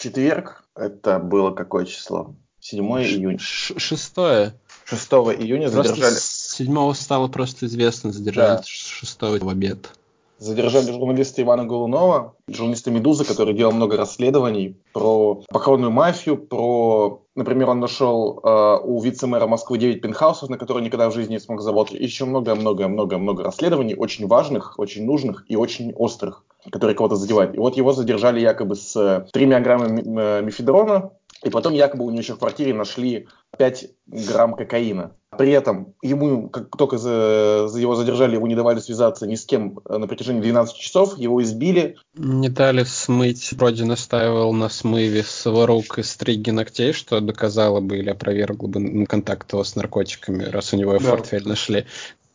четверг, это было какое число? 7 июня. Шестое. 6 июня просто задержали... С 7 стало просто известно, задержали да. 6 в обед. Задержали журналиста Ивана Голунова, журналиста «Медузы», который делал много расследований про похоронную мафию, про... Например, он нашел э, у вице-мэра Москвы 9 пентхаусов, на которые никогда в жизни не смог заработать. Еще много-много-много-много расследований, очень важных, очень нужных и очень острых, которые кого-то задевают. И вот его задержали якобы с тремя граммами э, мифедрона, и потом якобы у него еще в квартире нашли 5 грамм кокаина. При этом ему, как только за, за его задержали, его не давали связаться ни с кем на протяжении 12 часов, его избили. Не дали смыть, вроде настаивал на смыве с его рук и стриги ногтей, что доказало бы или опровергло бы контакт его с наркотиками, раз у него да. портфель нашли.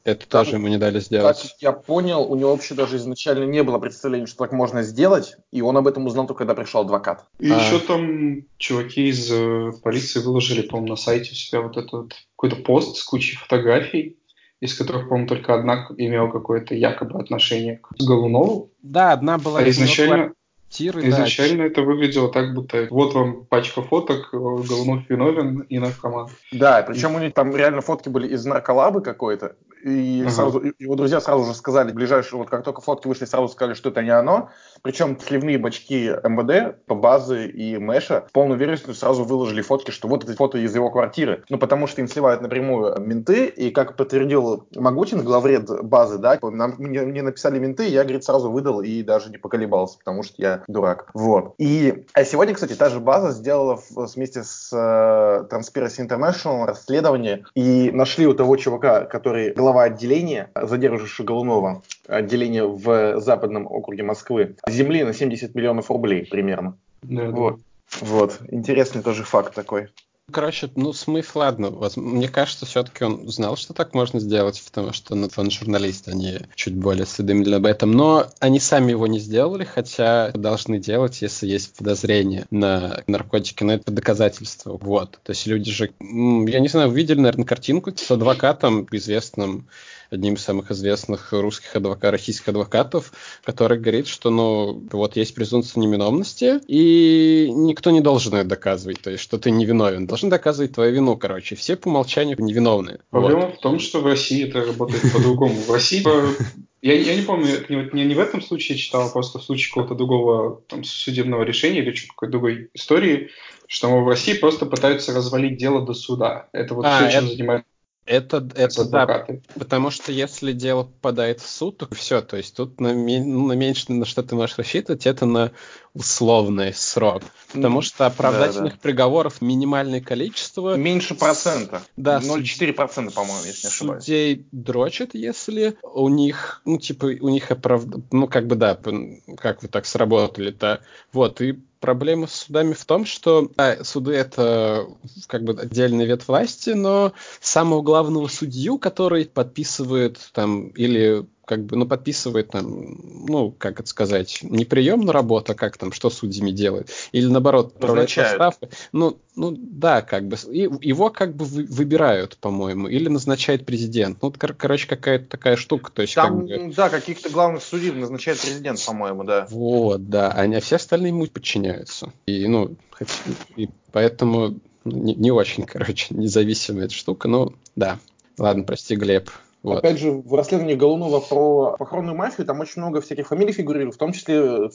Это так, тоже ему не дали сделать. Как я понял, у него вообще даже изначально не было представления, что так можно сделать, и он об этом узнал только когда пришел адвокат. И а... еще там чуваки из э, полиции выложили, по-моему, на сайте у себя вот этот вот какой-то пост с кучей фотографий, из которых, по-моему, только одна имела какое-то якобы отношение к Голунову. Да, одна была а изначально, квартиры. Изначально да. это выглядело так, будто вот вам пачка фоток, Голунов виновен и наркоман. Да, причем и... у них там реально фотки были из нарколабы какой-то, и ага. сразу его друзья сразу же сказали, ближайшие, вот как только фотки вышли, сразу сказали, что это не оно. Причем сливные бачки МВД базы и Мэша с полной уверенностью сразу выложили фотки, что вот это фото из его квартиры. Ну, потому что им сливают напрямую менты, и как подтвердил Магутин, главред базы, да, нам, мне, мне написали менты, я, говорит, сразу выдал и даже не поколебался, потому что я дурак. Вот. И а сегодня, кстати, та же база сделала вместе с uh, Transparency International расследование и нашли у того чувака, который глава отделения, задержившего Голунова, отделение в западном округе Москвы, земли на 70 миллионов рублей примерно. Да, вот. Да. Вот. Интересный тоже факт такой. Короче, ну, смысл, ладно. Мне кажется, все-таки он знал, что так можно сделать, потому что ну, он журналист, они чуть более осведомлены об этом. Но они сами его не сделали, хотя должны делать, если есть подозрение на наркотики. Но это доказательство. Вот. То есть люди же, я не знаю, увидели, наверное, картинку с адвокатом известным одним из самых известных русских адвокатов, российских адвокатов, который говорит, что, ну, вот есть презумпция невиновности, и никто не должен это доказывать, то есть, что ты невиновен. Должен доказывать твою вину, короче. Все по умолчанию невиновны. Проблема вот. в том, что в России это работает по-другому. В России я, я не помню, не, не в этом случае читал, а просто в случае какого-то другого там, судебного решения или какой-то другой истории, что в России просто пытаются развалить дело до суда. Это вот а, все, чем занимается это, это да, потому что если дело попадает в суд, то все, то есть тут на, ну, на меньше, на что ты можешь рассчитывать, это на условный срок. Потому что оправдательных да, да. приговоров минимальное количество. Меньше процента. Да. 0,4%, по-моему, если не ошибаюсь. Судей дрочат, если у них, ну, типа, у них оправд... ну, как бы, да, как вы так сработали-то. Вот, и проблема с судами в том, что да, суды это как бы отдельный вид власти, но самого главного судью, который подписывает там или как бы, ну, подписывает там, ну, как это сказать, не прием на работу, а как там, что судьями делают, или наоборот, отправляют поставку. Ну, ну, да, как бы, и, его как бы выбирают, по-моему, или назначает президент. Ну, кор- короче, какая-то такая штука, то есть там, как бы... да, каких-то главных судей назначает президент, по-моему, да. Вот, да, они, а все остальные ему подчиняются. И, ну, и поэтому не, не очень, короче, независимая эта штука, но да. Ладно, прости, Глеб, вот. Опять же, в расследовании Голунова про похоронную мафию там очень много всяких фамилий фигурирует, в том числе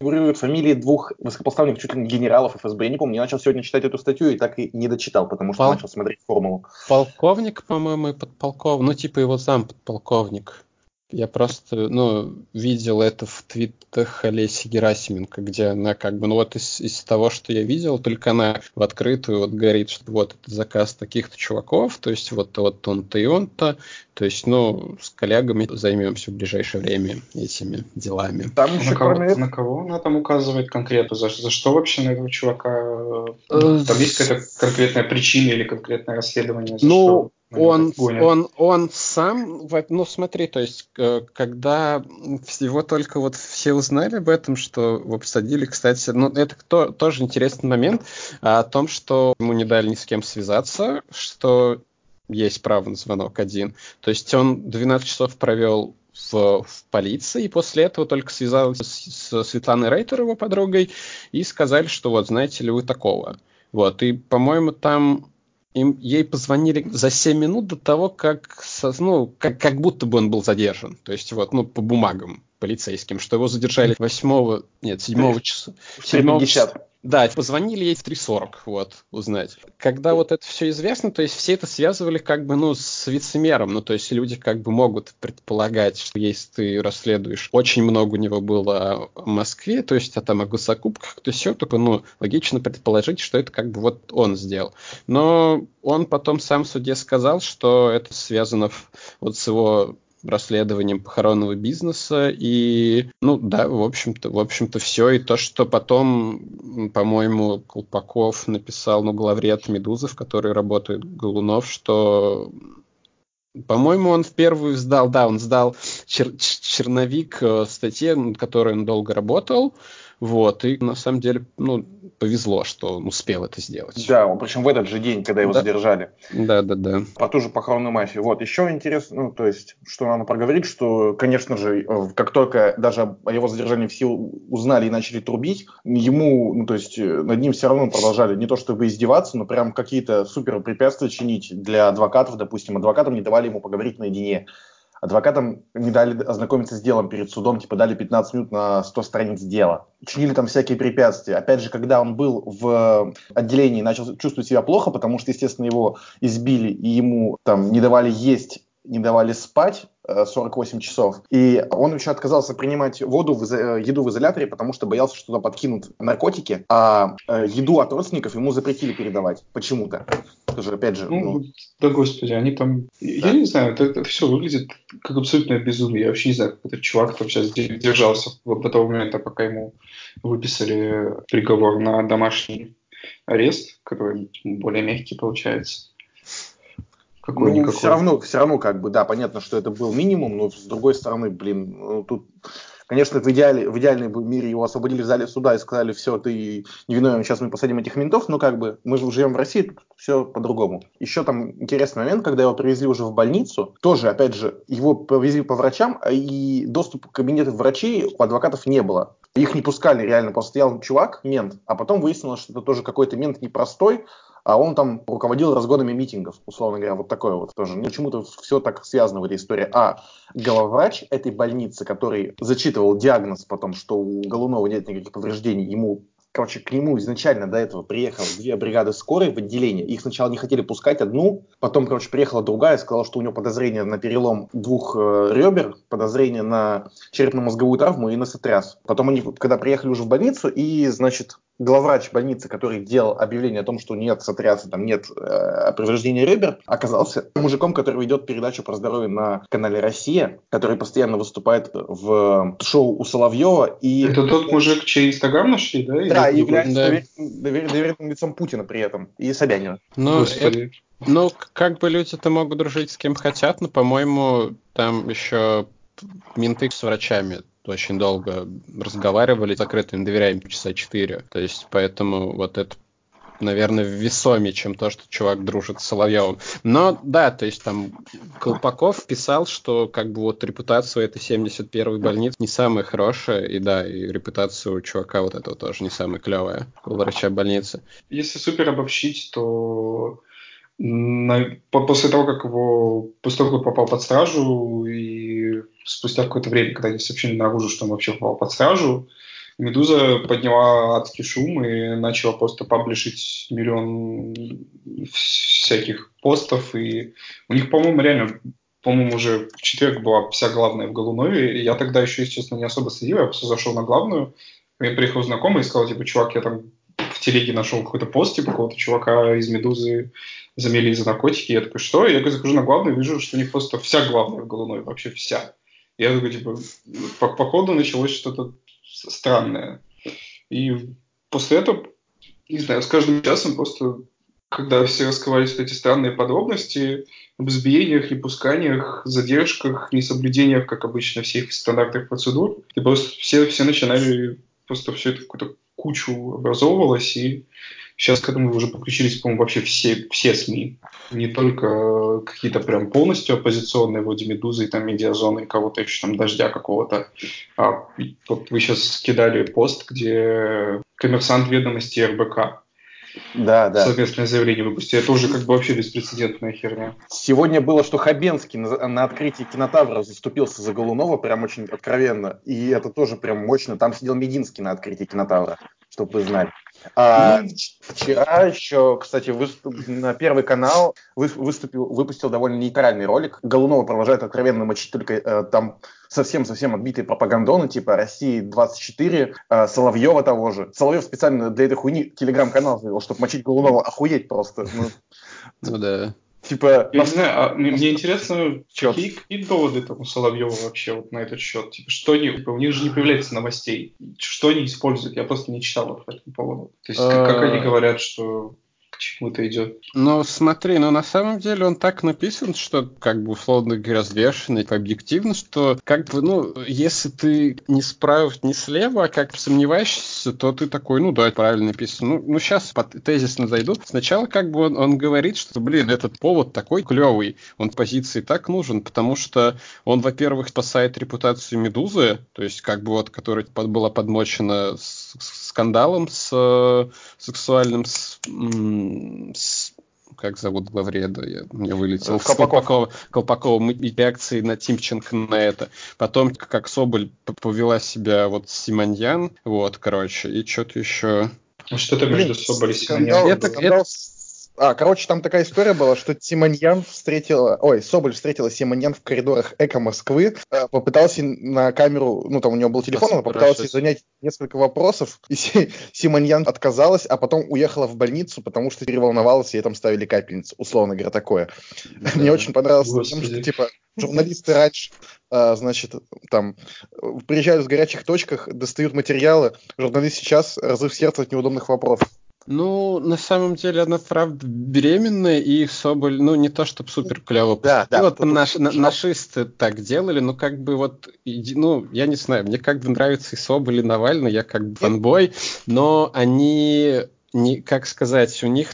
фигурируют фамилии двух высокопоставленных чуть ли не генералов ФСБ. Я не помню, я начал сегодня читать эту статью и так и не дочитал, потому что Пол... начал смотреть формулу. Полковник, по-моему, и подполковник, ну типа его зам подполковник. Я просто, ну, видел это в твитах Олеси Герасименко, где она как бы, ну вот из, из того, что я видел, только она в открытую вот говорит, что вот это заказ таких-то чуваков, то есть вот, вот он-то и он-то, то есть, ну, с коллегами займемся в ближайшее время этими делами. Там еще на, кого, кроме... на кого она там указывает конкретно? За, за что вообще на этого чувака? Э, там есть какая-то конкретная причина или конкретное расследование? За ну, что? Он, он, он сам, ну смотри, то есть, когда всего только вот все узнали об этом, что его посадили, кстати, ну это кто, тоже интересный момент о том, что ему не дали ни с кем связаться, что есть право на звонок один. То есть он 12 часов провел в, в полиции, и после этого только связалась с, с Светланой Рейтер, его подругой, и сказали, что вот, знаете ли вы такого. Вот, и, по-моему, там им, ей позвонили за 7 минут до того, как, ну, как, как будто бы он был задержан. То есть, вот, ну, по бумагам полицейским, что его задержали 8, нет, 7 числа. 7 числа. Да, позвонили ей в 3.40, вот, узнать. Когда вот это все известно, то есть все это связывали как бы, ну, с вице-мером, ну, то есть люди как бы могут предполагать, что если ты расследуешь, очень много у него было о Москве, то есть а там о госзакупках, то все, только, ну, логично предположить, что это как бы вот он сделал. Но он потом сам в суде сказал, что это связано вот с его расследованием похоронного бизнеса. И, ну да, в общем-то, в общем-то, все. И то, что потом, по-моему, Колпаков написал, ну, главред Медузы, в которой работает Голунов, что по-моему, он в первую сдал, да, он сдал чер- черновик э, статьи, над которой он долго работал, вот, и на самом деле, ну, повезло, что он успел это сделать. Да, он, причем в этот же день, когда его да. задержали. Да, да, да. По ту же похоронную мафию. Вот, еще интересно, ну, то есть, что надо проговорить, что, конечно же, э, как только даже о его задержании в силу узнали и начали трубить, ему, ну, то есть, э, над ним все равно продолжали не то чтобы издеваться, но прям какие-то супер препятствия чинить для адвокатов, допустим, адвокатам не давали ему поговорить наедине адвокатам не дали ознакомиться с делом перед судом, типа дали 15 минут на 100 страниц дела. Чинили там всякие препятствия. Опять же, когда он был в отделении, начал чувствовать себя плохо, потому что, естественно, его избили и ему там не давали есть, не давали спать, 48 часов. И он еще отказался принимать воду, в, э, еду в изоляторе, потому что боялся, что туда подкинут наркотики, а э, еду от родственников ему запретили передавать почему-то. Тоже, опять же... Ну, ну... Да, господи, они там... Да. Я не знаю, это, это все выглядит как абсолютное безумие. Я вообще не знаю, как этот чувак там сейчас держался до того момента, пока ему выписали приговор на домашний арест, который более мягкий получается какой-никакой. Ну, все равно, все равно, как бы, да, понятно, что это был минимум, но с другой стороны, блин, ну, тут, конечно, в, идеале, в идеальном мире его освободили в зале суда и сказали, все, ты невиновен, сейчас мы посадим этих ментов, но как бы мы живем в России, тут все по-другому. Еще там интересный момент, когда его привезли уже в больницу, тоже, опять же, его повезли по врачам, а и доступ к кабинету врачей у адвокатов не было. Их не пускали реально, просто стоял чувак, мент, а потом выяснилось, что это тоже какой-то мент непростой, а он там руководил разгонами митингов, условно говоря, вот такое вот тоже. Почему-то все так связано в этой истории. А главврач этой больницы, который зачитывал диагноз потом, что у Голунова нет никаких повреждений, ему короче, к нему изначально до этого приехало две бригады скорой в отделение. Их сначала не хотели пускать одну, потом, короче, приехала другая, сказала, что у него подозрение на перелом двух э, ребер, подозрение на черепно-мозговую травму и на сотряс. Потом они, когда приехали уже в больницу, и, значит, главврач больницы, который делал объявление о том, что нет сотряса, там нет э, повреждения ребер, оказался мужиком, который ведет передачу про здоровье на канале «Россия», который постоянно выступает в шоу у Соловьева. И... Это тот мужик, чей инстаграм нашли, да? Да, и является да. доверенным, доверенным лицом Путина при этом, и Собянина. Ну, это, ну, как бы люди-то могут дружить с кем хотят, но, по-моему, там еще менты с врачами очень долго разговаривали, закрытым доверяем часа четыре. То есть, поэтому вот это наверное, весомее, чем то, что чувак дружит с Соловьевым. Но да, то есть там Колпаков писал, что как бы вот репутация этой 71-й больницы не самая хорошая, и да, и репутация у чувака вот этого тоже не самая клевая, у врача больницы. Если супер обобщить, то на, после того, как его, после того, как попал под стражу, и спустя какое-то время, когда они сообщили наружу, что он вообще попал под стражу, Медуза подняла адский шум и начала просто паблишить миллион всяких постов. И у них, по-моему, реально, по-моему, уже в четверг была вся главная в Голунове. Я тогда еще, если честно, не особо следил. Я просто зашел на главную. Мне приехал знакомый и сказал, типа, чувак, я там в телеге нашел какой-то пост, типа, какого-то чувака из «Медузы» замели за наркотики. Я такой, что? Я захожу на главную, вижу, что у них просто вся главная в Голунове, вообще вся. Я такой, типа, по, по ходу началось что-то странное. И после этого, не знаю, с каждым часом просто, когда все раскрывались эти странные подробности об избиениях, непусканиях, задержках, несоблюдениях, как обычно, всех стандартных процедур, и просто все, все начинали, просто все это какую-то кучу образовывалось, и Сейчас к этому уже подключились, по-моему, вообще все, все СМИ. Не только какие-то прям полностью оппозиционные, вроде «Медузы» и там «Медиазоны» и кого-то еще там «Дождя» какого-то. А вот вы сейчас скидали пост, где коммерсант ведомости РБК да, да. совместное заявление выпустили. Это уже как бы вообще беспрецедентная херня. Сегодня было, что Хабенский на, на открытии кинотавра заступился за Голунова прям очень откровенно. И это тоже прям мощно. Там сидел Мединский на открытии кинотавра, чтобы вы знали. А, ну, вчера еще, кстати, выступ... на Первый канал выступил, выпустил довольно нейтральный ролик. Голунова продолжает откровенно мочить только э, там совсем-совсем отбитые пропагандоны, типа России 24, э, Соловьева того же. Соловьев специально для этой хуйни телеграм-канал завел, чтобы мочить Голунова. Охуеть просто. Ну, ну да. Типа, я не знаю, а мне, мне интересно, какие, какие доводы там у Соловьева вообще вот на этот счет? Типа, что они, типа, у них же не появляется новостей. Что они используют? Я просто не читал по этому поводу. То есть, как, как они а. говорят, что к чему это идет. Ну, смотри, ну на самом деле он так написан, что, как бы, условно говоря, взвешенный, объективно, что, как бы, ну, если ты не справа, не слева, а как сомневаешься, то ты такой, ну да, правильно написан. Ну, ну сейчас под тезисно зайду. Сначала, как бы, он, он говорит, что, блин, этот повод такой клевый, он позиции так нужен, потому что он, во-первых, спасает репутацию Медузы, то есть, как бы, вот, которая под, была подмочена с, скандалом с э, сексуальным с, с как зовут главреда, я, мне вылетел. Колпаков. Колпакова, Колпакова реакции на Тимченко на это. Потом, как Соболь повела себя вот Симоньян, вот, короче, и что-то еще... Что-то между Соболь и Симоньян? Это, это, а, короче, там такая история была, что Симоньян встретила, ой, Соболь встретила Симоньян в коридорах Эко Москвы, э, попытался на камеру, ну там у него был телефон, она попыталась занять несколько вопросов, и Симоньян отказалась, а потом уехала в больницу, потому что переволновалась, и ей там ставили капельницу, условно говоря, такое. Да. Мне очень понравилось, потому что, типа, журналисты раньше, а, значит, там, приезжают в горячих точках, достают материалы, журналист сейчас разрыв сердца от неудобных вопросов. Ну, на самом деле, она правда беременная, и Соболь, ну, не то чтобы супер клево да, да, вот наш, на, нашисты так делали, но как бы вот, ну, я не знаю, мне как бы нравится и Соболь, и Навальный, я как бы фанбой, но они, не, как сказать, у них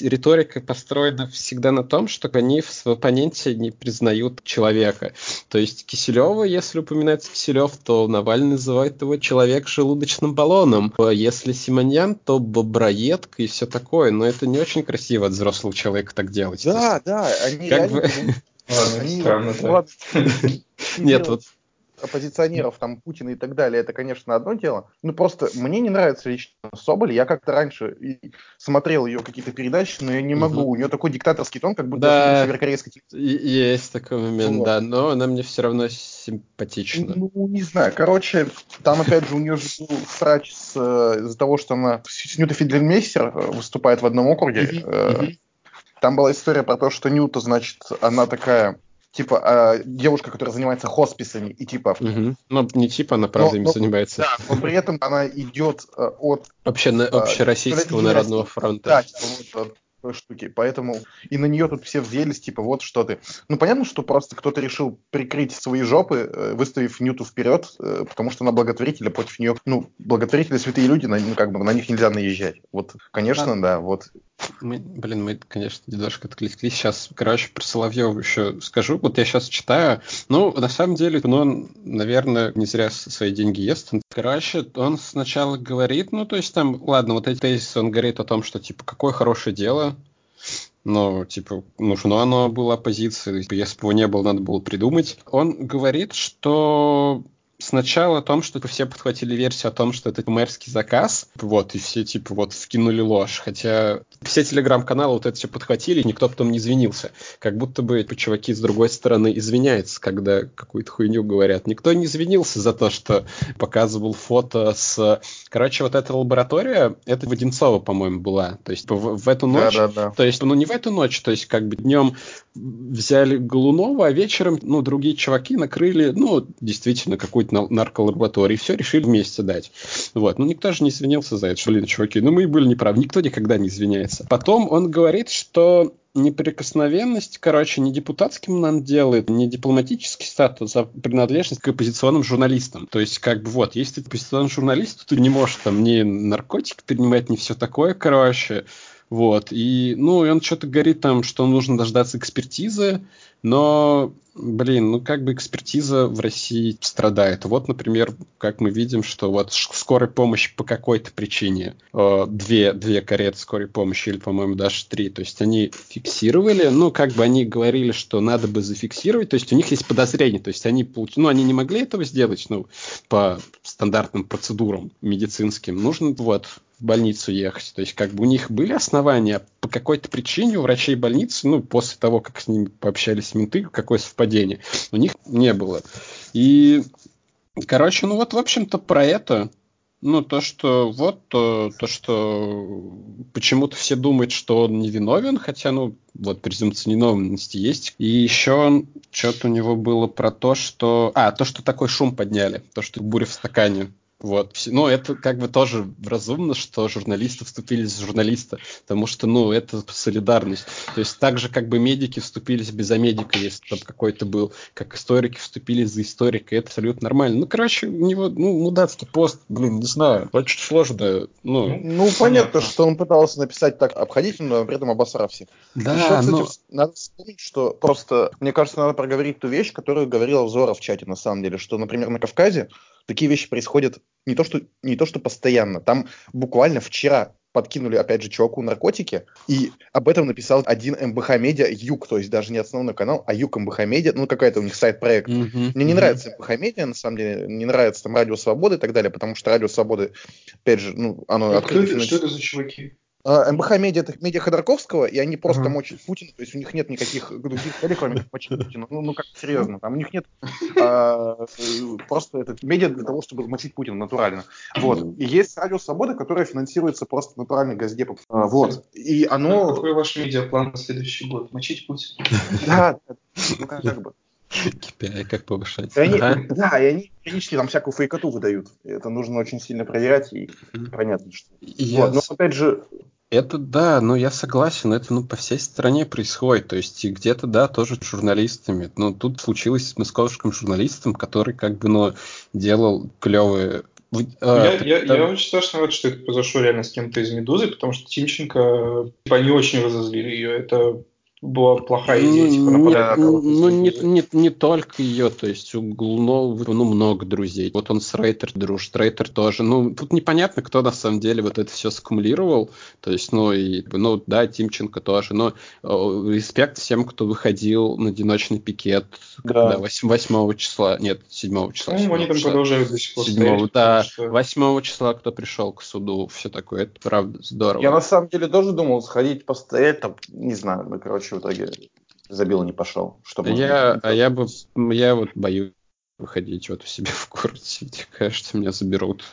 риторика построена всегда на том, что они в оппоненте не признают человека. То есть Киселева, если упоминается Киселев, то Навальный называет его человек желудочным баллоном. Если Симоньян, то боброедка и все такое. Но это не очень красиво от взрослого человека так делать. Да, да, они как реально... Бы... Ладно, странно, Нет, вот оппозиционеров, там, Путина и так далее, это, конечно, одно дело. Ну, просто мне не нравится лично Соболь. Я как-то раньше смотрел ее какие-то передачи, но я не могу. Угу. У нее такой диктаторский тон, как будто да, северокорейской Есть такой момент, вот. да, но она мне все равно симпатична. Ну, не знаю. Короче, там, опять же, у нее же был срач с, э, из-за того, что она с Нюта Фидлермейстер э, выступает в одном округе. Угу. Там была история про то, что Нюта, значит, она такая типа э, девушка, которая занимается хосписами и типа. Угу. Ну не типа, она правда но, им но, занимается. Да, но при этом она идет э, от Обще, э, общероссийского э, народного фронта. Да, типа, вот, такой штуки. Поэтому и на нее тут все взъелись, типа, вот что ты. Ну, понятно, что просто кто-то решил прикрыть свои жопы, э, выставив Ньюту вперед, э, потому что она благотворитель, а против нее, ну, благотворители святые люди, на, ну, как бы на них нельзя наезжать. Вот, конечно, а, да, вот. Мы, блин, мы, конечно, немножко откликли. Сейчас, короче, про Соловьева еще скажу. Вот я сейчас читаю. Ну, на самом деле, ну, он, наверное, не зря свои деньги ест. Короче, он сначала говорит, ну, то есть там, ладно, вот эти тезисы, он говорит о том, что, типа, какое хорошее дело, но, типа, нужно оно было оппозиции. Если бы его не было, надо было придумать. Он говорит, что сначала о том, что все подхватили версию о том, что это мэрский заказ, вот, и все, типа, вот, вкинули ложь. Хотя все телеграм-каналы вот это все подхватили, никто потом не извинился. Как будто бы чуваки с другой стороны извиняются, когда какую-то хуйню говорят. Никто не извинился за то, что показывал фото с... Короче, вот эта лаборатория, это в Одинцово, по-моему, была. То есть в, в эту ночь... Да, да, да. То есть, ну, не в эту ночь, то есть, как бы днем взяли Голунова, а вечером, ну, другие чуваки накрыли, ну, действительно, какую-то нарколаборатории, все решили вместе дать. Вот. Ну, никто же не извинился за это, что, блин, чуваки, ну, мы и были неправы. Никто никогда не извиняется. Потом он говорит, что неприкосновенность, короче, не депутатским он делает, не дипломатический статус, а принадлежность к оппозиционным журналистам. То есть, как бы вот, если ты оппозиционный журналист, то ты не можешь там ни наркотики принимать, ни все такое, короче. Вот, и, ну, и он что-то говорит там, что нужно дождаться экспертизы, но, блин, ну, как бы экспертиза в России страдает. Вот, например, как мы видим, что вот скорой помощи по какой-то причине, э, две, две кареты скорой помощи, или, по-моему, даже три, то есть они фиксировали, ну, как бы они говорили, что надо бы зафиксировать, то есть у них есть подозрение, то есть они, получ... ну, они не могли этого сделать, ну, по стандартным процедурам медицинским. Нужно, вот, в больницу ехать. То есть как бы у них были основания, по какой-то причине у врачей больницы, ну, после того, как с ними пообщались менты, какое совпадение, у них не было. И, короче, ну вот, в общем-то, про это ну, то, что вот, то, то что почему-то все думают, что он невиновен, хотя, ну, вот презумпция невиновности есть. И еще что-то у него было про то, что... А, то, что такой шум подняли, то, что буря в стакане. Вот. Ну, это как бы тоже разумно, что журналисты вступились за журналиста, потому что, ну, это солидарность. То есть так же, как бы медики вступились без медика, если там какой-то был, как историки вступились за историка, это абсолютно нормально. Ну, короче, у него, ну, мудацкий пост, блин, не знаю, очень сложно. Ну, ну понятно, что он пытался написать так обходительно, но при этом обосрав всех. Да, Еще, кстати, но... надо вспомнить, что просто, мне кажется, надо проговорить ту вещь, которую говорил Зоров в чате, на самом деле, что, например, на Кавказе такие вещи происходят не то, что, не то, что постоянно. Там буквально вчера подкинули, опять же, чуваку наркотики, и об этом написал один МБХ Медиа, Юг, то есть даже не основной канал, а Юг МБХ Медиа, ну, какая-то у них сайт-проект. Mm-hmm. Мне не mm-hmm. нравится МБХ Медиа, на самом деле, не нравится там Радио Свободы и так далее, потому что Радио Свободы, опять же, ну, оно... А открыто, что, это, что это за чуваки? А, МБХ медиа это медиа Ходорковского, и они просто uh-huh. мочат Путина, то есть у них нет никаких других целей, кроме как мочить Путина. Ну, ну как серьезно, там у них нет а, просто это медиа для того, чтобы мочить Путина натурально. Вот. И есть Радио Свобода, которое финансируется просто натуральной газдепом. А, вот. И оно... Какой ваш медиаплан на следующий год? Мочить Путина? Да, ну как бы. KPI как повышать. И они, ага. Да, и они периодически там всякую фейкоту выдают. Это нужно очень сильно проверять, и понятно, что... Я вот, но опять же... Это да, но я согласен, это ну по всей стране происходит, то есть и где-то да тоже журналистами, но тут случилось с московским журналистом, который как бы ну делал клевые а, я, я, там... я очень страшно рад, что это произошло реально с кем-то из «Медузы», потому что Тимченко, типа, они очень разозлили ее. Это была плохая идея, типа, нападать на кого-то. Ну, не, не, не только ее, то есть у Глунова ну, много друзей. Вот он с Рейтер дружит, Рейтер тоже. Ну, тут непонятно, кто на самом деле вот это все скумулировал. То есть, ну, и, ну, да, Тимченко тоже. Но о, респект всем, кто выходил на одиночный пикет да. когда 8, 8 числа, нет, 7 числа. Ну, они там числа. продолжают до сих пор 7, стоять, Да, что... 8 числа, кто пришел к суду, все такое, это правда здорово. Я на самом деле тоже думал сходить постоять, там, не знаю, ну, короче, в итоге забил и не пошел. Что я, а я бы, я вот боюсь выходить вот у себя в городе. Мне кажется, меня заберут.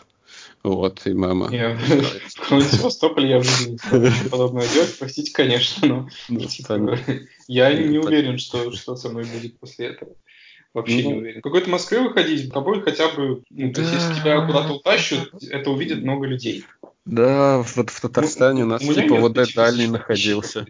Вот, и мама. В Севастополе я в жизни не подобное делать, простите, конечно, но ну, типа, я не уверен, что, что со мной будет после этого. Вообще ну, не уверен. В какой-то Москве выходить, тобой хотя бы, ну, то есть если тебя куда-то утащат, это увидит много людей. Да, вот в Татарстане ну, у нас типа вот дальний находился.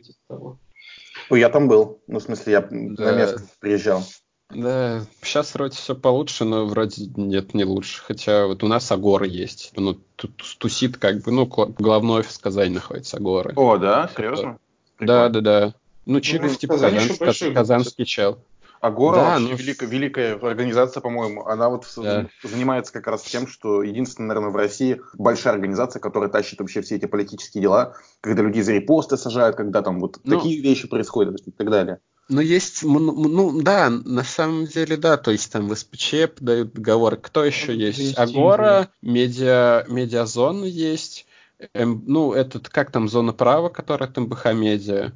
Ну, я там был. Ну, в смысле, я да. на место приезжал. Да, сейчас вроде все получше, но вроде нет, не лучше. Хотя вот у нас Агора есть. Ну, тут тусит как бы, ну, главной офис Казани находится Агоры. О, да? Серьезно? Да, да, да. Ну, Чигов ну, типа казанский, казанский чел. Агора да, вообще ну... великая, великая организация, по-моему. Она вот да. занимается как раз тем, что единственная, наверное, в России большая организация, которая тащит вообще все эти политические дела, когда людей за репосты сажают, когда там вот ну, такие вещи происходят и так далее. Ну, есть, ну, да, на самом деле, да, то есть там в СПЧ дают договоры. Кто еще ну, есть? Агора, медиа, медиазона есть, эм, ну, этот, как там, зона права, которая там БХ медиа.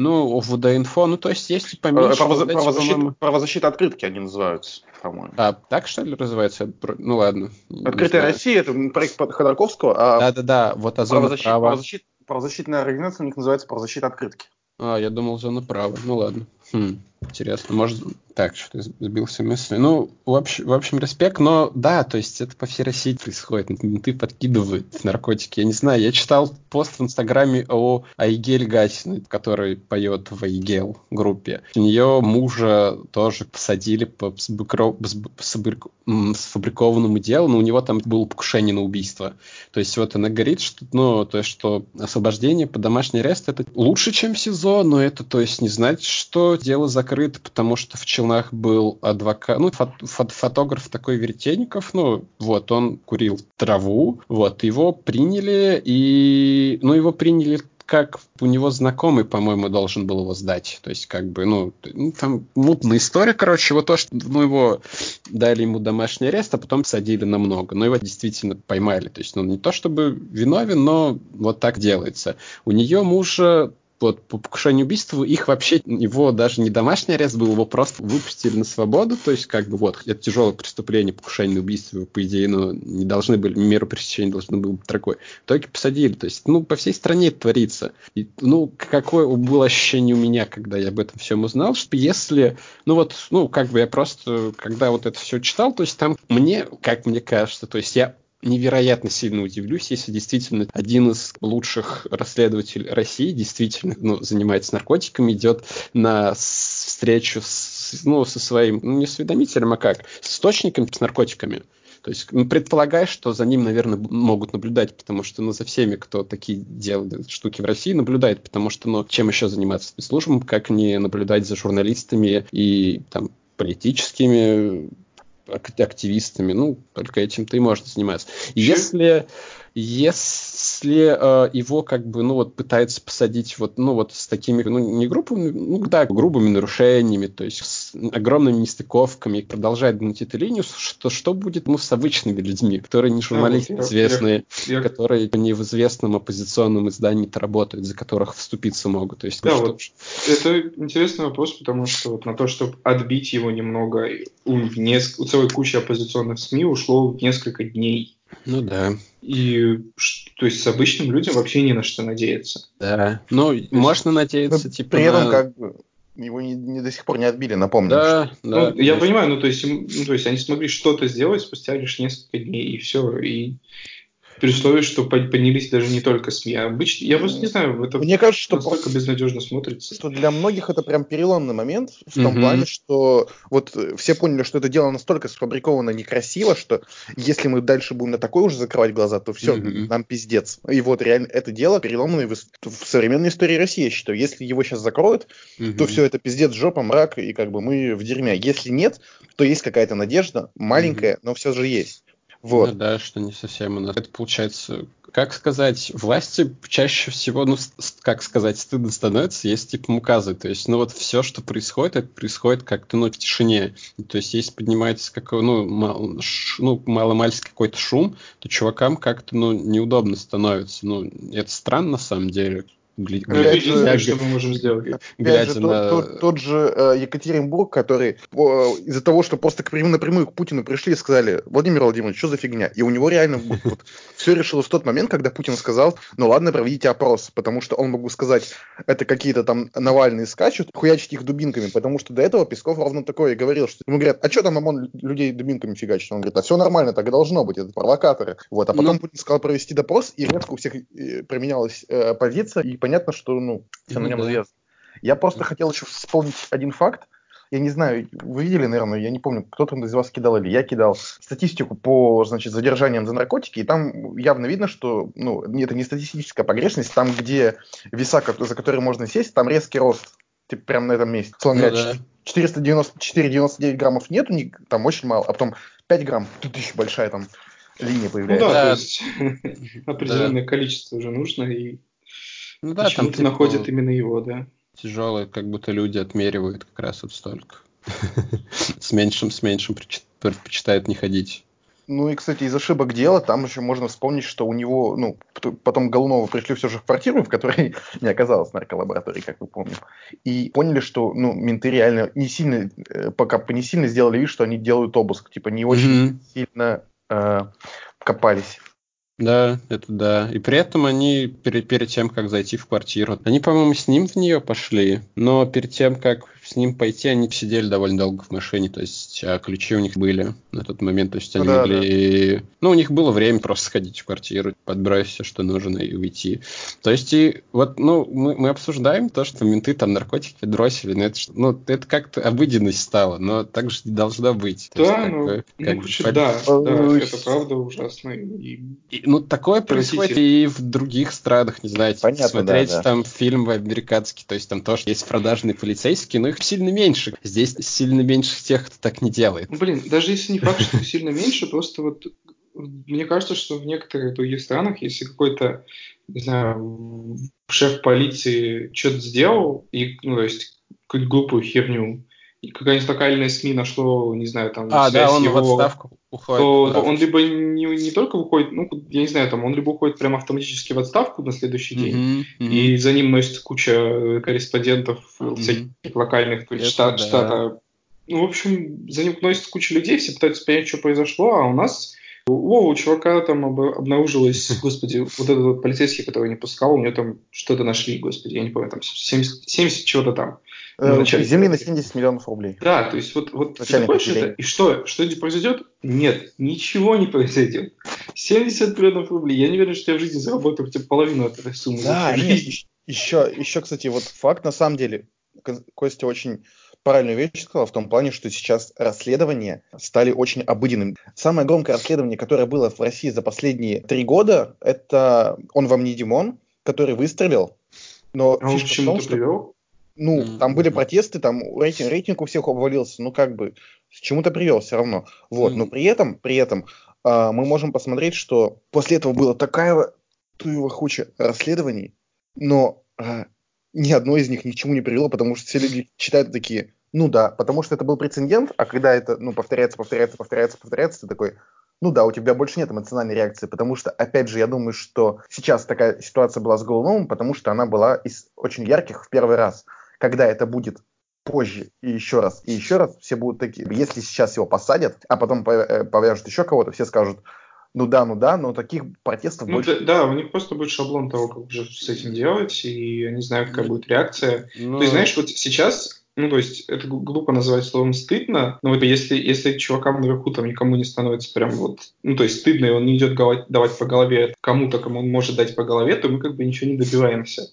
Ну, ОВД-инфо, ну, то есть, если поменьше... Правоза- вот правозащита, правозащита открытки они называются, по-моему. А, так, что ли, называется? Ну, ладно. Открытая Россия, это проект Ходорковского, а... Да-да-да, вот а зона правозащит, права... Правозащит, правозащитная организация у них называется правозащита открытки. А, я думал, зона права. Ну, ладно. Хм. Интересно, может, так, что сбился мысли. Ну, в общем, в общем, респект, но да, то есть это по всей России происходит. Менты подкидывают наркотики. Я не знаю, я читал пост в Инстаграме о Айгель Гатиной, который поет в Айгел группе. У нее мужа тоже посадили по сфабрикованному делу, но у него там было покушение на убийство. То есть вот она говорит, что, ну, то есть, что освобождение по домашний арест это лучше, чем СИЗО, но это, то есть, не значит, что дело закрыто, потому что в Челнах был адвокат, ну, фото, фотограф такой Веретенников, ну, вот, он курил траву, вот, его приняли, и, ну, его приняли как у него знакомый, по-моему, должен был его сдать. То есть, как бы, ну, ну там мутная история, короче, вот то, что, ну, его дали ему домашний арест, а потом садили намного. Но его действительно поймали. То есть, ну, не то чтобы виновен, но вот так делается. У нее мужа вот по покушению убийства их вообще, его даже не домашний арест был, его просто выпустили на свободу, то есть как бы вот, это тяжелое преступление, покушение на убийство, по идее, ну, не должны были, меру пресечения должны были быть такой. В итоге посадили, то есть, ну, по всей стране это творится. И, ну, какое было ощущение у меня, когда я об этом всем узнал, что если, ну вот, ну, как бы я просто, когда вот это все читал, то есть там мне, как мне кажется, то есть я невероятно сильно удивлюсь, если действительно один из лучших расследователей России действительно ну, занимается наркотиками, идет на встречу с, ну, со своим, ну, не осведомителем, а как, с источником, с наркотиками. То есть ну, предполагаешь, что за ним, наверное, могут наблюдать, потому что ну, за всеми, кто такие делает штуки в России, наблюдает, потому что ну, чем еще заниматься спецслужбам, как не наблюдать за журналистами и там политическими активистами. Ну, только этим-то и можно заниматься. Если, если э, его как бы, ну вот пытается посадить вот, ну вот с такими, ну не группами, ну да, грубыми нарушениями, то есть с огромными нестыковками, продолжает гнуть эту линию, что, что будет, ну, с обычными людьми, которые не журналисты а, известные, я, я, которые не в известном оппозиционном издании работают, за которых вступиться могут. То есть, да, вот это интересный вопрос, потому что вот на то, чтобы отбить его немного, у, неск- у целой кучи оппозиционных СМИ ушло несколько дней. Ну да. И то есть с обычным людям вообще не на что надеяться. Да. Ну, есть, можно надеяться, ну, типа. При этом, на... как бы его не, не до сих пор не отбили, напомню. Да, что... да. Ну, я понимаю, ну то есть, ну, то есть они смогли что-то сделать спустя лишь несколько дней, и все. И при условии, что поднялись даже не только СМИ, а обычно, я просто не знаю, это Мне кажется, что настолько безнадежно смотрится. Что для многих это прям переломный момент в том mm-hmm. плане, что вот все поняли, что это дело настолько сфабриковано некрасиво, что если мы дальше будем на такое уже закрывать глаза, то все, mm-hmm. нам пиздец. И вот реально это дело переломное в, в современной истории России, я считаю. Если его сейчас закроют, mm-hmm. то все это пиздец, жопа, мрак, и как бы мы в дерьме. Если нет, то есть какая-то надежда, маленькая, mm-hmm. но все же есть. Вот. Ну да, что не совсем у нас. Это получается, как сказать, власти чаще всего, ну, как сказать, стыдно становится, есть типа указы. То есть, ну вот все, что происходит, это происходит как-то, ну, в тишине. То есть, если поднимается какой, ну, мал, ш, ну мало-мальский какой-то шум, то чувакам как-то, ну, неудобно становится. Ну, это странно на самом деле. Глядя, что мы можем сделать. Глядя же, на... тот, тот, тот же э, Екатеринбург, который э, из-за того, что просто к, напрямую к Путину пришли и сказали, Владимир Владимирович, что за фигня? И у него реально вот, вот, все решилось в тот момент, когда Путин сказал, ну ладно, проведите опрос, потому что он могу сказать, это какие-то там Навальные скачут, хуячить их дубинками, потому что до этого Песков ровно такое говорил, что ему говорят, а что там ОМОН людей дубинками фигачит? Он говорит, а все нормально, так и должно быть, это провокаторы. Вот, а потом ну... Путин сказал провести допрос, и резко у всех э, променялась э, позиция, и понятно, что ну, все на нем завязано. Я просто хотел еще вспомнить один факт. Я не знаю, вы видели, наверное, я не помню, кто-то из вас кидал или я кидал статистику по, значит, задержаниям за наркотики, и там явно видно, что, ну, это не статистическая погрешность, там, где веса, за которые можно сесть, там резкий рост, типа, прямо на этом месте. Словно ну, да. 494-99 граммов нету, там очень мало, а потом 5 грамм, тут еще большая там линия появляется. Ну да, да. то есть определенное да. количество уже нужно, и ну да, Почему-то там находят типа, именно его, да. Тяжелые, как будто люди отмеривают как раз вот столько. С меньшим, с меньшим предпочитают не ходить. Ну и, кстати, из ошибок дела, там еще можно вспомнить, что у него, ну, потом Голунова пришли все же в квартиру, в которой не оказалось нарколаборатории, как вы помним, и поняли, что, ну, менты реально не сильно, э, пока не сильно сделали вид, что они делают обыск, типа не очень mm-hmm. сильно э, копались. Да, это да. И при этом они перед, перед тем, как зайти в квартиру, они, по-моему, с ним в нее пошли, но перед тем, как с ним пойти, они сидели довольно долго в машине, то есть а ключи у них были на тот момент, то есть они да, могли... Да. Ну, у них было время просто сходить в квартиру, подбросить все, что нужно, и уйти. То есть, и вот, ну, мы, мы обсуждаем то, что менты там наркотики дросили, но это, ну, это как-то обыденность стала, но так же не должно быть. Да, есть, ну, ну, как ну, бы, да, да, это правда ужасно. И... И, ну, такое происходит и в других странах, не знаю, Понятно, смотреть да, да. там фильм американский, то есть там тоже есть продажные полицейские, но их сильно меньше. Здесь сильно меньше тех, кто так не делает. Блин, даже если не факт, что сильно меньше, просто вот мне кажется, что в некоторых других странах, если какой-то, не знаю, шеф полиции что-то сделал, и, ну, то есть какую-то глупую херню, какая-нибудь локальная СМИ нашло, не знаю, там, а, да, он его, в отставку уходит. То, то он либо не, не только уходит, ну, я не знаю, там, он либо уходит прямо автоматически в отставку на следующий день, mm-hmm, mm-hmm. и за ним носится куча корреспондентов mm-hmm. всяких локальных, то есть штат, да. штата. Ну, в общем, за ним носится куча людей, все пытаются понять, что произошло, а у нас о, у чувака там об, обнаружилось, господи, вот этот вот полицейский, который не пускал, у него там что-то нашли, господи, я не помню, там 70, 70 чего-то там. Э, земли на 70 миллионов рублей. Да, то есть вот, вот ты заходишь это, и что? Что-нибудь произойдет? Нет, ничего не произойдет. 70 миллионов рублей. Я не уверен, что я в жизни заработаю хотя бы половину от этой суммы. Да, нет, еще, еще, кстати, вот факт на самом деле, Костя очень правильную вещь сказал в том плане, что сейчас расследования стали очень обыденными. Самое громкое расследование, которое было в России за последние три года, это «Он вам не Димон», который выстрелил. Но а фишка в том, что... Привел? Ну, mm-hmm. там были протесты, там рейтинг, рейтинг у всех обвалился, ну как бы, к чему-то привел все равно. Вот, mm-hmm. но при этом, при этом э, мы можем посмотреть, что после этого было такая туева расследований, но э, ни одно из них ни к чему не привело, потому что все люди читают такие, ну да, потому что это был прецедент, а когда это, ну, повторяется, повторяется, повторяется, повторяется, ты такой, ну да, у тебя больше нет эмоциональной реакции, потому что, опять же, я думаю, что сейчас такая ситуация была с Голуновым, потому что она была из очень ярких в первый раз. Когда это будет позже и еще раз, и еще раз, все будут такие. Если сейчас его посадят, а потом э, повяжут еще кого-то, все скажут, ну да, ну да, но таких протестов ну, больше. Да, да, у них просто будет шаблон того, как же с этим делать, и я не знаю, какая будет реакция. Но... То есть, знаешь, вот сейчас, ну, то есть, это глупо называть словом стыдно, но вот если, если чувакам наверху там никому не становится прям вот, ну, то есть, стыдно, и он не идет давать по голове кому-то, кому он может дать по голове, то мы как бы ничего не добиваемся.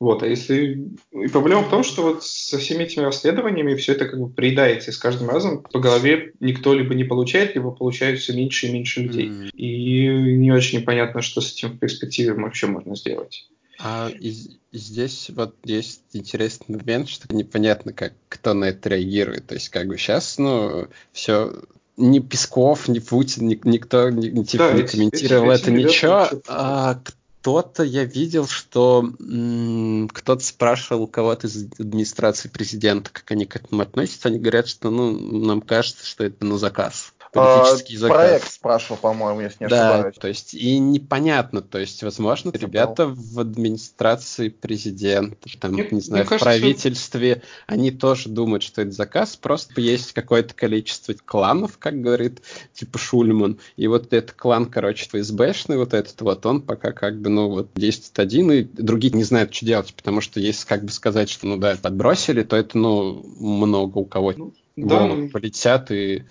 Вот, а если... И проблема в том, что вот со всеми этими расследованиями все это как бы приедается, и с каждым разом по голове никто либо не получает, либо получают все меньше и меньше людей. Mm-hmm. И не очень понятно, что с этим в перспективе вообще можно сделать. А здесь вот есть интересный момент, что непонятно, как кто на это реагирует. То есть, как бы сейчас, ну, все ни Песков, ни Путин, ни, никто ни, типа, да, не комментировал эти, это ничего. А кто-то, я видел, что кто-то спрашивал у кого-то из администрации президента, как они к этому относятся. Они говорят, что ну, нам кажется, что это на заказ политический заказ. Проект спрашивал, по-моему, если не да, ошибаюсь. то есть и непонятно, то есть, возможно, Это ребята был. в администрации президента, там, мне, не знаю, в кажется, правительстве, они тоже думают, что это заказ, просто есть какое-то количество кланов, как говорит, типа Шульман, и вот этот клан, короче, ФСБшный, вот этот вот, он пока как бы, ну, вот, действует один, и другие не знают, что делать, потому что если как бы сказать, что, ну, да, подбросили, то это, ну, много у кого ну, да. полетят, и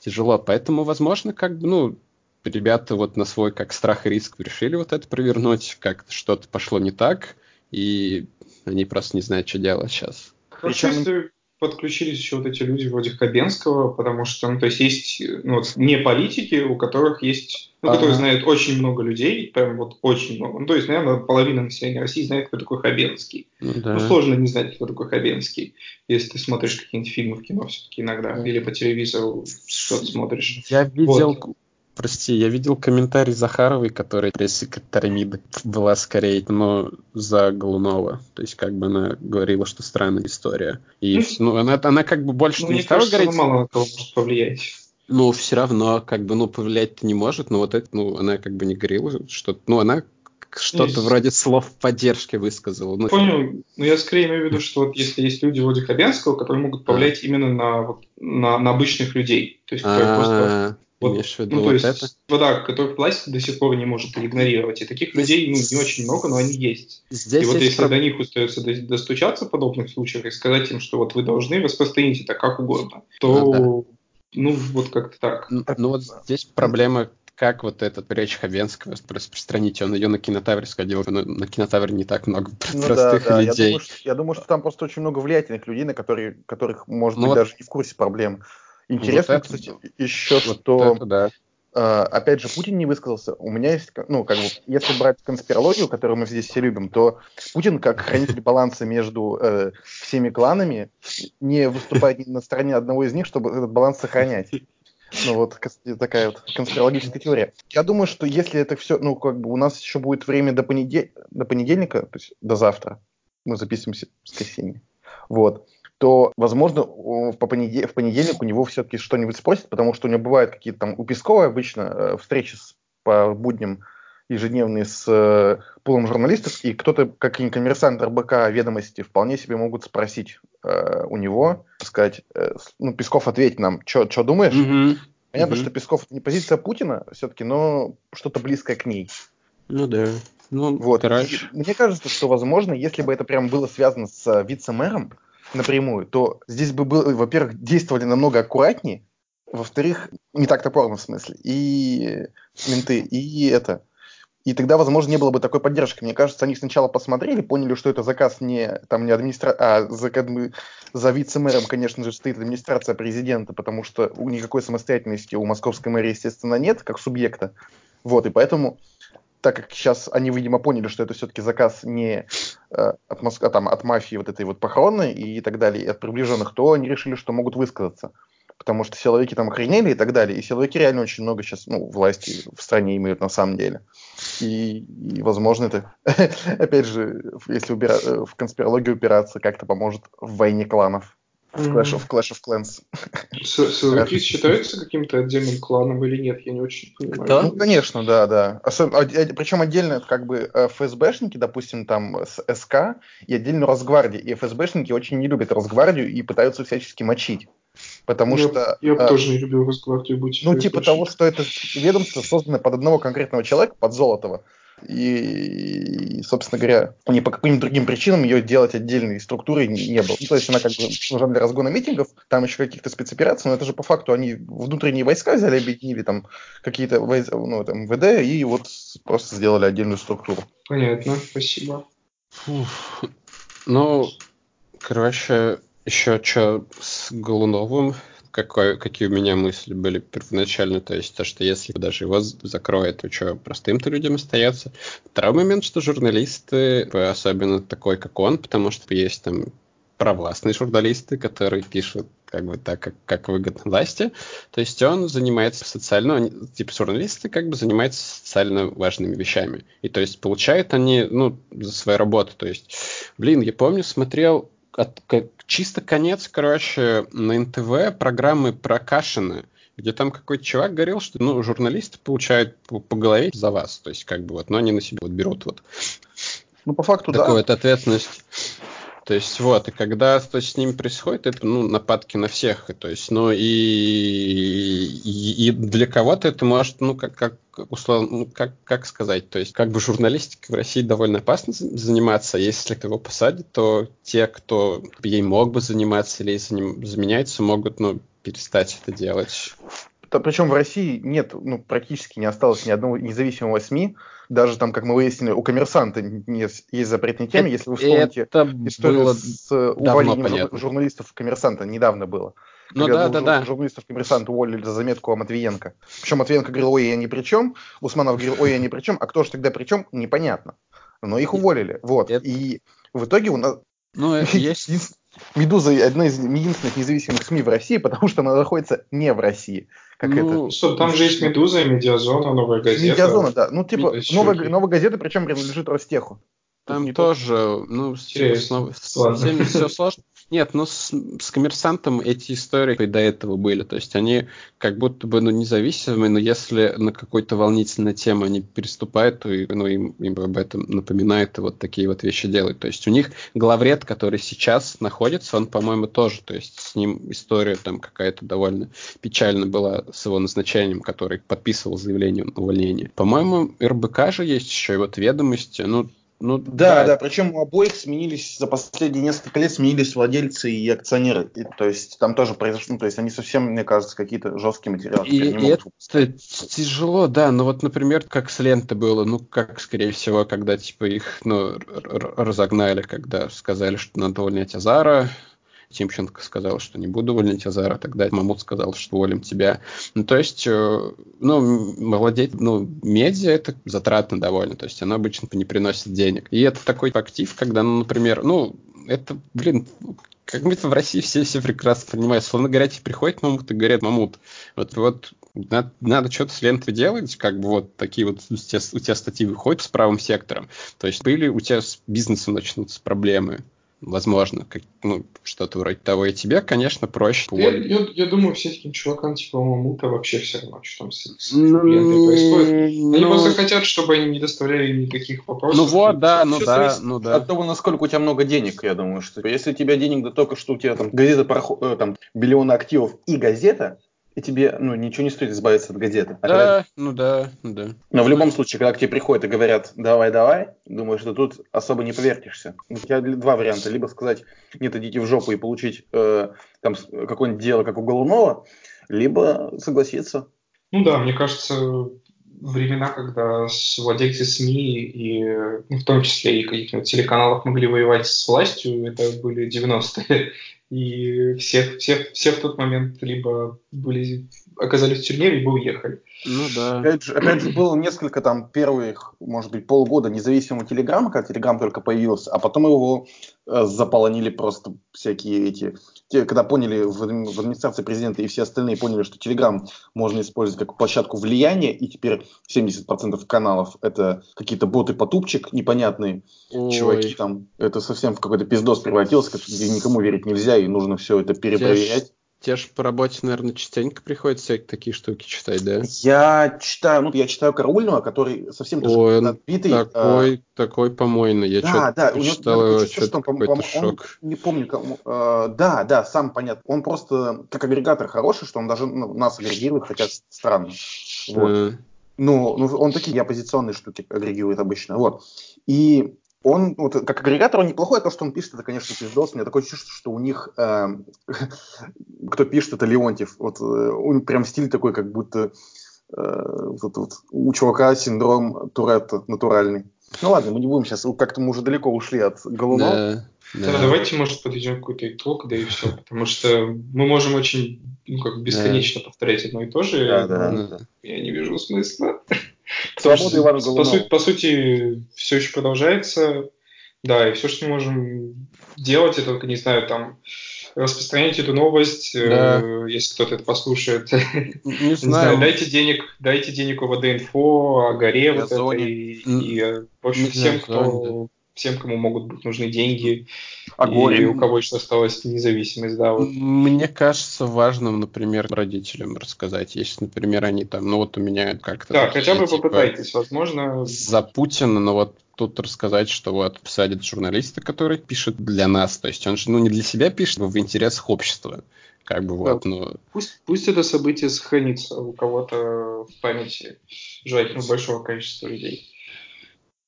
тяжело. Поэтому, возможно, как бы, ну, ребята вот на свой как страх и риск решили вот это провернуть, как что-то пошло не так, и они просто не знают, что делать сейчас. Причем подключились еще вот эти люди вроде Хабенского, потому что, ну, то есть есть ну, вот, не политики, у которых есть, ну, которые знают очень много людей, прям вот очень много. Ну, то есть, наверное, половина населения России знает, кто такой Хабенский. Ну, да. ну сложно не знать, кто такой Хабенский, если ты смотришь какие-нибудь фильмы в кино все-таки иногда, да. или по телевизору что-то смотришь. Я видел вот. Прости, я видел комментарий Захаровой, который пресс-секретарь МИДа была скорее, но за Голунова. То есть, как бы она говорила, что странная история. И ну, ну она, она как бы больше ну, не стала говорить. мало на кого может повлиять. Ну, все равно, как бы, ну, повлиять-то не может, но вот это, ну, она как бы не говорила, что, ну, она что-то вроде слов поддержки высказала. Ну, Понял. Ну, я скорее имею в виду, что вот если есть люди вроде Хабенского, которые могут повлиять а. именно на, вот, на, на обычных людей. То есть, которые просто Вот, Имеешь в виду ну, то вот есть это? вода, которых власть до сих пор не может игнорировать. И таких людей ну, не очень много, но они есть. Здесь и вот есть если проб- до них до- достучаться в подобных случаях и сказать им, что вот вы должны распространить это как угодно, то, ну, вот как-то так. Ну, ну вот здесь проблема, как вот этот речь Хабенского распространить. Он ее на кинотавре сходил, но на кинотавре не так много Ну да, простых да. Я людей. думаю, что, я думаю, что там просто очень много влиятельных людей, на которые, которых, может Ну быть, вот- даже не в курсе проблем. Интересно, Вот это- кстати, еще, Вот что, это да. э, опять же, Путин не высказался. У меня есть, ну, как бы, если брать конспирологию, которую мы здесь все любим, то Путин, как хранитель баланса между э, всеми кланами, не выступает на стороне одного из них, чтобы этот баланс сохранять. Ну вот такая вот конспирологическая теория. Я думаю, что если это все, ну как бы у нас еще будет время до, понедель... до понедельника, то есть до завтра, мы записываемся в воскресенье, вот, то, возможно, по в понедельник у него все-таки что-нибудь спросят, потому что у него бывают какие-то там, у Пескова обычно э, встречи с- по будням ежедневные с э, пулом журналистов, и кто-то, как какой-нибудь коммерсант РБК ведомости, вполне себе могут спросить э, у него, сказать, э, ну, Песков, ответь нам, что думаешь? Мгм. Понятно, Мгм. что Песков не позиция Путина все-таки, но что-то близкое к ней. Ну да. Ну, Вот. И мне кажется, что, возможно, если бы это прям было связано с э, вице-мэром напрямую, то здесь бы было, во-первых, действовали намного аккуратнее, во-вторых, не так топорно в смысле, и менты, и это. И тогда, возможно, не было бы такой поддержки. Мне кажется, они сначала посмотрели, поняли, что это заказ не там не администра... а за, как за вице-мэром, конечно же, стоит администрация президента, потому что никакой самостоятельности у московской мэрии, естественно, нет, как субъекта. Вот, и поэтому, так как сейчас они, видимо, поняли, что это все-таки заказ не э, от, Моск... а, там, от мафии вот этой вот похоронной и так далее, и от приближенных, то они решили, что могут высказаться. Потому что силовики там охренели и так далее. И силовики реально очень много сейчас, ну, власти в стране имеют на самом деле. И, и возможно, это, опять же, если убира... э, в конспирологию упираться, как-то поможет в войне кланов. В Clash of, Clash of Clans. Силовики считаются каким-то отдельным кланом или нет? Я не очень понимаю. Кто? Ну, конечно, да, да. Особ... Причем отдельно это как бы э, ФСБшники, допустим, там с СК, и отдельно Росгвардия. И ФСБшники очень не любят Росгвардию и пытаются всячески мочить. Потому я, что... Я бы э, тоже не любил Росгвардию быть. Ну, типа того, что это ведомство создано под одного конкретного человека, под Золотого. И, и, собственно говоря, ни по каким другим причинам ее делать отдельной структурой не, не было. Ну, то есть она как бы нужна для разгона митингов, там еще каких-то спецопераций, но это же по факту они внутренние войска взяли, объединили там какие-то войс- ну, там, МВД и вот просто сделали отдельную структуру. Понятно, спасибо. Фух. Ну, короче, еще что с Голуновым, какой, какие у меня мысли были первоначально, то есть то, что если даже его закроют, то что, простым-то людям остается. Второй момент, что журналисты, особенно такой, как он, потому что есть там провластные журналисты, которые пишут как бы так, как, как выгодно власти. То есть он занимается социально, они- типа журналисты как бы занимаются социально важными вещами. И то есть получают они, ну, за свою работу. То есть, блин, я помню, смотрел от- как- чисто конец, короче, на НТВ программы про Кашина, где там какой-то чувак говорил, что, ну, журналисты получают по, по голове за вас. То есть, как бы вот, но они на себя вот берут вот Ну, по факту, такую да. вот ответственность. То есть вот, и когда то есть, с ними происходит, это, ну, нападки на всех. То есть, ну, и, и, и для кого-то это может, ну, как, как условно, ну, как, как сказать, то есть, как бы журналистикой в России довольно опасно за- заниматься. Если его посадят, то те, кто ей мог бы заниматься или заним- заменяется, могут, ну, перестать это делать. Причем в России нет, ну, практически не осталось ни одного независимого СМИ. Даже там, как мы выяснили, у коммерсанта не- есть запретные темы. Если вы вспомните это историю было... с э, увольнением понятно. журналистов коммерсанта недавно было. Ну да, да, жур- да. Журналистов коммерсанта уволили за заметку о Матвиенко. Причем Матвиенко говорил, ой, я ни при чем. Усманов говорил, ой, я ни при чем. А кто же тогда при чем, непонятно. Но их уволили. Вот. Это- И в итоге у нас Ну, э, есть... Медуза одна из единственных независимых СМИ в России, потому что она находится не в России. Как это? Ну, Стоп, там же есть Медуза, Медиазона, Новая газета. Медиазона, да. Ну, типа, новая, новая газета, причем принадлежит Ростеху. Там не то- тоже, ну, с, с- все сложно. Нет, ну с, с коммерсантом эти истории до этого были. То есть они как будто бы ну, независимые, но если на какой-то волнительной теме они переступают, то ну, им, им об этом напоминает и вот такие вот вещи делают. То есть у них главред, который сейчас находится, он, по-моему, тоже. То есть с ним история там какая-то довольно печальная была с его назначением, который подписывал заявление на увольнение. По-моему, РБК же есть еще и вот ведомости. Ну, ну, да, да, да, причем у обоих сменились, за последние несколько лет сменились владельцы и акционеры. И, то есть там тоже произошло, ну, то есть они совсем, мне кажется, какие-то жесткие материалы. И, и это тяжело, да, но вот, например, как с лентой было, ну, как, скорее всего, когда, типа, их, ну, разогнали, когда сказали, что надо увольнять Азара, Тимченко сказал, что не буду увольнять Азара, тогда Мамут сказал, что уволим тебя. Ну, то есть, э, ну, владеть, ну, медиа это затратно довольно, то есть оно обычно не приносит денег. И это такой актив, когда, ну, например, ну, это, блин, как будто в России все все прекрасно понимают. Словно говоря, тебе приходит Мамут и говорят, Мамут, вот, вот надо, надо что-то с лентой делать, как бы вот такие вот у тебя, у тебя статьи выходят с правым сектором. То есть были у тебя с бизнесом начнутся проблемы возможно, как, ну, что-то вроде того. И тебе, конечно, проще. Я, я, я думаю, все таким чувакам типа Мамута вообще все равно, что там с, с ну, происходит. Они ну, просто хотят, чтобы они не доставляли никаких вопросов. Ну вот, да, ну да, ну да. От того, насколько у тебя много денег, я думаю, что если у тебя денег да только что у тебя там газета, э, там, миллион активов и газета, и тебе ну, ничего не стоит избавиться от газеты. А да, когда... ну да, ну да. Но в любом случае, когда к тебе приходят и говорят «давай, давай», думаю, что тут особо не повертишься. У тебя два варианта. Либо сказать «нет, идите в жопу» и получить э, там какое-нибудь дело, как у Голунова, либо согласиться. Ну да, мне кажется, времена, когда владельцы СМИ и ну, в том числе и каких-нибудь телеканалов могли воевать с властью, это были 90-е. И все, все, все в тот момент либо были, оказались в тюрьме, либо уехали. Ну да. Опять же, опять же, было несколько там первых, может быть, полгода независимого Телеграма, когда Телеграм только появился, а потом его э, заполонили просто всякие эти те, когда поняли в, в администрации президента и все остальные поняли, что Telegram можно использовать как площадку влияния, и теперь 70% каналов это какие-то боты-потупчик непонятные, Ой. чуваки там, это совсем в какой-то пиздос превратился, где никому верить нельзя, и нужно все это перепроверять. Тебе же по работе, наверное, частенько приходится такие штуки читать, да? Я читаю, ну, я читаю Караульного, который совсем Ой, отбитый. Такой, а... такой помойный. Я да, да, читал его, что какой-то шок. Он, не помню, кому. Э, да, да, сам понятно. Он просто как агрегатор хороший, что он даже ну, нас агрегирует, хотя странно. Вот. Mm. Ну, ну, он такие оппозиционные штуки агрегирует обычно. Вот. И он, вот, как агрегатор, он неплохой, а то, что он пишет, это, конечно, пиздос. У меня такое чувство, что у них, э, кто пишет, это Леонтьев. Вот, э, он прям стиль такой, как будто э, вот, вот, у чувака синдром Туретта натуральный. Ну ладно, мы не будем сейчас, как-то мы уже далеко ушли от Голунова. Да. Да. да, давайте, может, подведем какой-то итог, да и все, потому что мы можем очень, ну, как бесконечно да. повторять одно и то же. Да, да, да. Я не вижу смысла. Свобода Ивана По, сути, по сути, все еще продолжается. Да, и все, что мы можем делать, это только, не знаю, там, распространять эту новость, да. э, если кто-то это послушает. Не, не знаю. Дайте денег, дайте денег УВД-инфо, о горе вот этой, и, и, в общем, всем, кто всем, кому могут быть нужны деньги, Огонь. и у кого еще осталась независимость, да. Вот. Мне кажется важным, например, родителям рассказать, если, например, они там, ну вот у меня как-то... Да, такие, хотя бы типа, попытайтесь, возможно... За Путина, но вот тут рассказать, что вот посадят журналиста, который пишет для нас, то есть он же, ну, не для себя пишет, а в интересах общества. Как бы вот, ну... Пусть, пусть это событие сохранится у кого-то в памяти, желательно большого количества людей.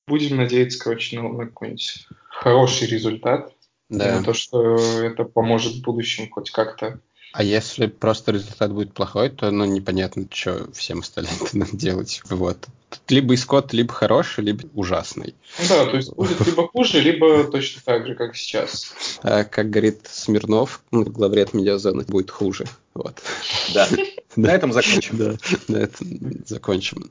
Будем надеяться, короче, на, на какой-нибудь хороший результат. Да. На то, что это поможет в будущем хоть как-то. А если просто результат будет плохой, то ну непонятно, что всем остальным надо делать. Вот. Тут либо исход либо хороший, либо ужасный. Ну да, то есть будет либо хуже, либо точно так же, как сейчас. А, как говорит Смирнов, главред медиазоны, будет хуже. Вот. Да. На этом закончим. Да, на этом закончим.